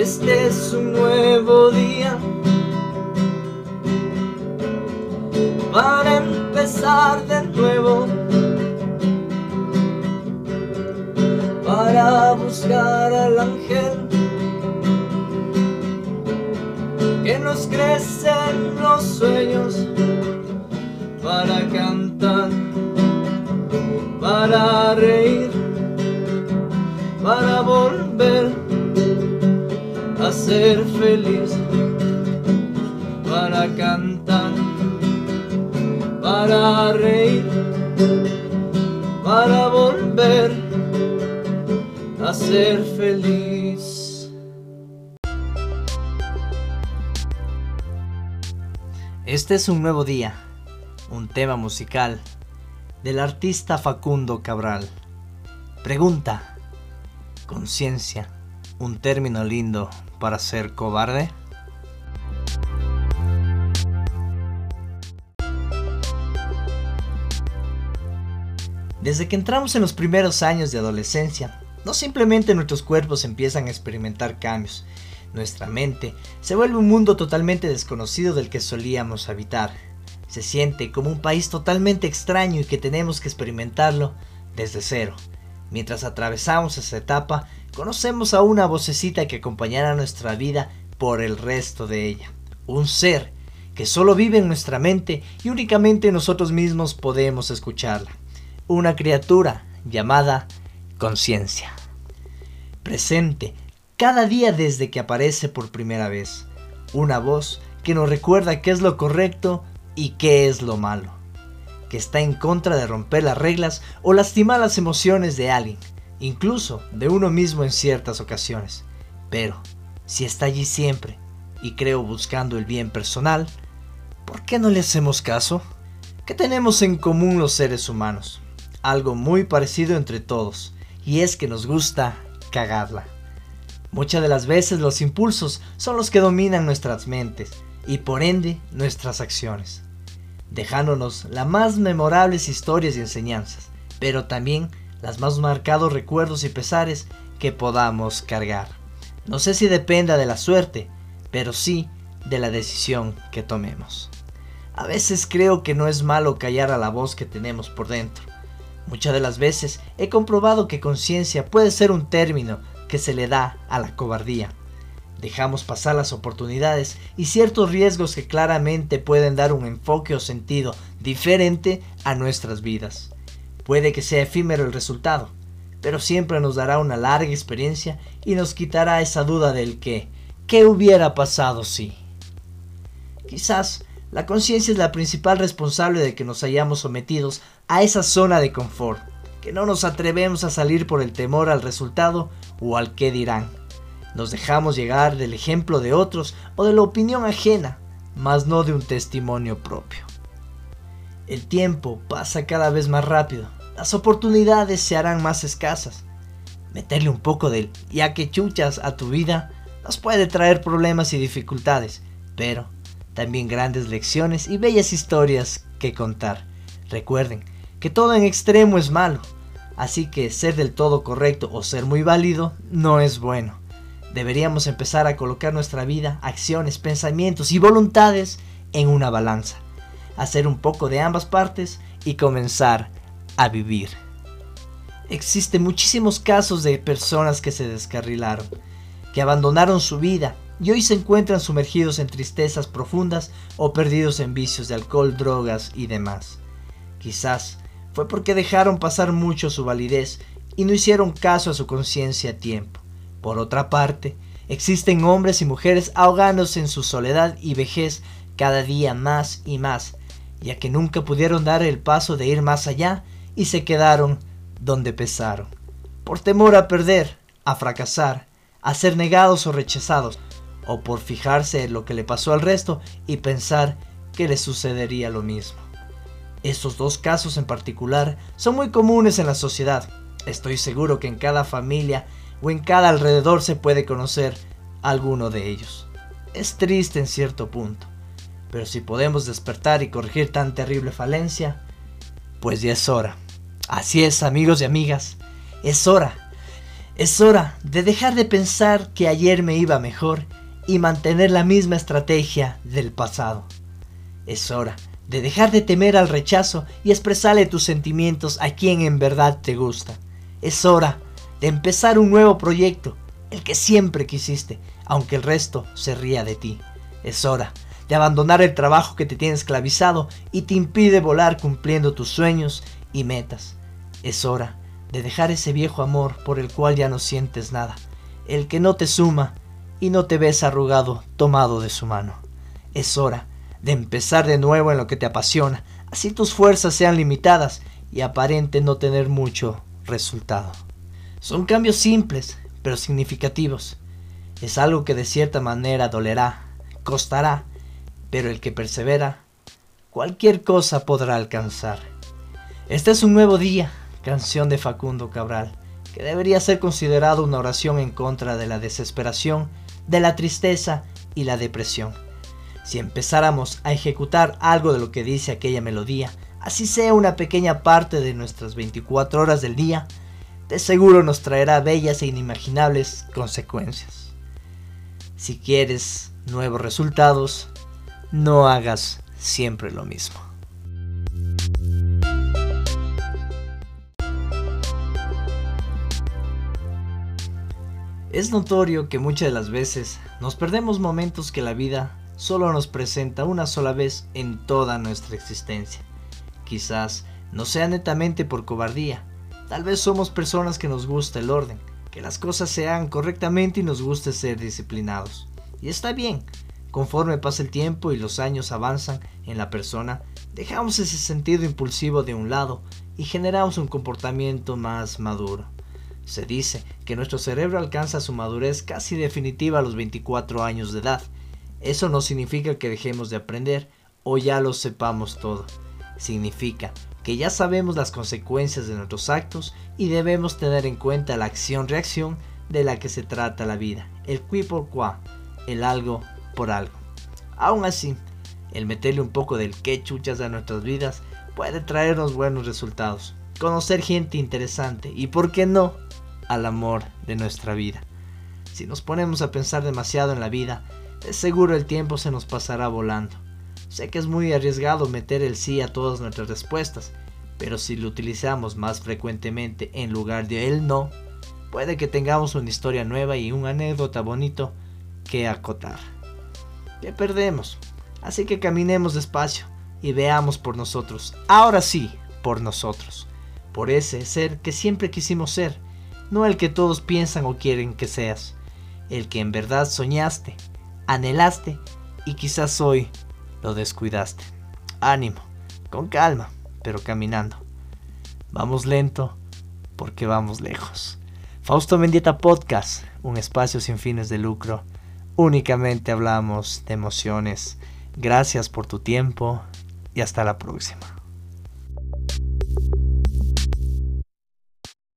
Este es un nuevo día. Para empezar de nuevo, para buscar al ángel que nos crecen los sueños, para cantar, ser feliz, para cantar para reír, para volver a ser feliz. Este es un nuevo día, un tema musical del artista Facundo Cabral. Pregunta, conciencia, un término lindo para ser cobarde. Desde que entramos en los primeros años de adolescencia, no simplemente nuestros cuerpos empiezan a experimentar cambios, nuestra mente se vuelve un mundo totalmente desconocido del que solíamos habitar. Se siente como un país totalmente extraño y que tenemos que experimentarlo desde cero. Mientras atravesamos esa etapa, conocemos a una vocecita que acompañará nuestra vida por el resto de ella. Un ser que solo vive en nuestra mente y únicamente nosotros mismos podemos escucharla una criatura llamada conciencia. Presente cada día desde que aparece por primera vez. Una voz que nos recuerda qué es lo correcto y qué es lo malo. Que está en contra de romper las reglas o lastimar las emociones de alguien, incluso de uno mismo en ciertas ocasiones. Pero, si está allí siempre y creo buscando el bien personal, ¿por qué no le hacemos caso? ¿Qué tenemos en común los seres humanos? algo muy parecido entre todos, y es que nos gusta cagarla. Muchas de las veces los impulsos son los que dominan nuestras mentes y por ende nuestras acciones, dejándonos las más memorables historias y enseñanzas, pero también las más marcados recuerdos y pesares que podamos cargar. No sé si dependa de la suerte, pero sí de la decisión que tomemos. A veces creo que no es malo callar a la voz que tenemos por dentro, Muchas de las veces he comprobado que conciencia puede ser un término que se le da a la cobardía. Dejamos pasar las oportunidades y ciertos riesgos que claramente pueden dar un enfoque o sentido diferente a nuestras vidas. Puede que sea efímero el resultado, pero siempre nos dará una larga experiencia y nos quitará esa duda del que, ¿qué hubiera pasado si? Quizás la conciencia es la principal responsable de que nos hayamos sometidos a esa zona de confort, que no nos atrevemos a salir por el temor al resultado o al qué dirán. Nos dejamos llegar del ejemplo de otros o de la opinión ajena, mas no de un testimonio propio. El tiempo pasa cada vez más rápido, las oportunidades se harán más escasas. Meterle un poco de ya que chuchas a tu vida nos puede traer problemas y dificultades, pero también grandes lecciones y bellas historias que contar. Recuerden que todo en extremo es malo, así que ser del todo correcto o ser muy válido no es bueno. Deberíamos empezar a colocar nuestra vida, acciones, pensamientos y voluntades en una balanza, hacer un poco de ambas partes y comenzar a vivir. Existen muchísimos casos de personas que se descarrilaron, que abandonaron su vida y hoy se encuentran sumergidos en tristezas profundas o perdidos en vicios de alcohol, drogas y demás. Quizás fue porque dejaron pasar mucho su validez y no hicieron caso a su conciencia a tiempo. Por otra parte, existen hombres y mujeres ahogándose en su soledad y vejez cada día más y más, ya que nunca pudieron dar el paso de ir más allá y se quedaron donde pesaron, por temor a perder, a fracasar, a ser negados o rechazados, o por fijarse en lo que le pasó al resto y pensar que le sucedería lo mismo. Estos dos casos en particular son muy comunes en la sociedad. Estoy seguro que en cada familia o en cada alrededor se puede conocer alguno de ellos. Es triste en cierto punto, pero si podemos despertar y corregir tan terrible falencia, pues ya es hora. Así es, amigos y amigas, es hora Es hora de dejar de pensar que ayer me iba mejor y mantener la misma estrategia del pasado. Es hora de dejar de temer al rechazo y expresarle tus sentimientos a quien en verdad te gusta. Es hora de empezar un nuevo proyecto, el que siempre quisiste, aunque el resto se ría de ti. Es hora de abandonar el trabajo que te tiene esclavizado y te impide volar cumpliendo tus sueños y metas. Es hora de dejar ese viejo amor por el cual ya no sientes nada, el que no te suma y no te ves arrugado tomado de su mano. Es hora de empezar de nuevo en lo que te apasiona, así tus fuerzas sean limitadas y aparente no tener mucho resultado. Son cambios simples, pero significativos. Es algo que de cierta manera dolerá, costará, pero el que persevera, cualquier cosa podrá alcanzar. Este es un nuevo día, canción de Facundo Cabral, que debería ser considerado una oración en contra de la desesperación, de la tristeza y la depresión. Si empezáramos a ejecutar algo de lo que dice aquella melodía, así sea una pequeña parte de nuestras 24 horas del día, de seguro nos traerá bellas e inimaginables consecuencias. Si quieres nuevos resultados, no hagas siempre lo mismo. Es notorio que muchas de las veces nos perdemos momentos que la vida solo nos presenta una sola vez en toda nuestra existencia. Quizás no sea netamente por cobardía, tal vez somos personas que nos gusta el orden, que las cosas se hagan correctamente y nos guste ser disciplinados. Y está bien, conforme pasa el tiempo y los años avanzan en la persona, dejamos ese sentido impulsivo de un lado y generamos un comportamiento más maduro. Se dice que nuestro cerebro alcanza su madurez casi definitiva a los 24 años de edad. Eso no significa que dejemos de aprender o ya lo sepamos todo. Significa que ya sabemos las consecuencias de nuestros actos y debemos tener en cuenta la acción-reacción de la que se trata la vida, el qui por qua, el algo por algo. Aún así, el meterle un poco del que chuchas a nuestras vidas puede traernos buenos resultados. Conocer gente interesante y, ¿por qué no?, al amor de nuestra vida. Si nos ponemos a pensar demasiado en la vida, de seguro el tiempo se nos pasará volando. Sé que es muy arriesgado meter el sí a todas nuestras respuestas, pero si lo utilizamos más frecuentemente en lugar de el no, puede que tengamos una historia nueva y una anécdota bonito que acotar. ¿Qué perdemos? Así que caminemos despacio y veamos por nosotros, ahora sí, por nosotros, por ese ser que siempre quisimos ser no el que todos piensan o quieren que seas, el que en verdad soñaste, anhelaste y quizás hoy lo descuidaste. Ánimo, con calma, pero caminando. Vamos lento porque vamos lejos. Fausto Mendieta Podcast, un espacio sin fines de lucro. Únicamente hablamos de emociones. Gracias por tu tiempo y hasta la próxima.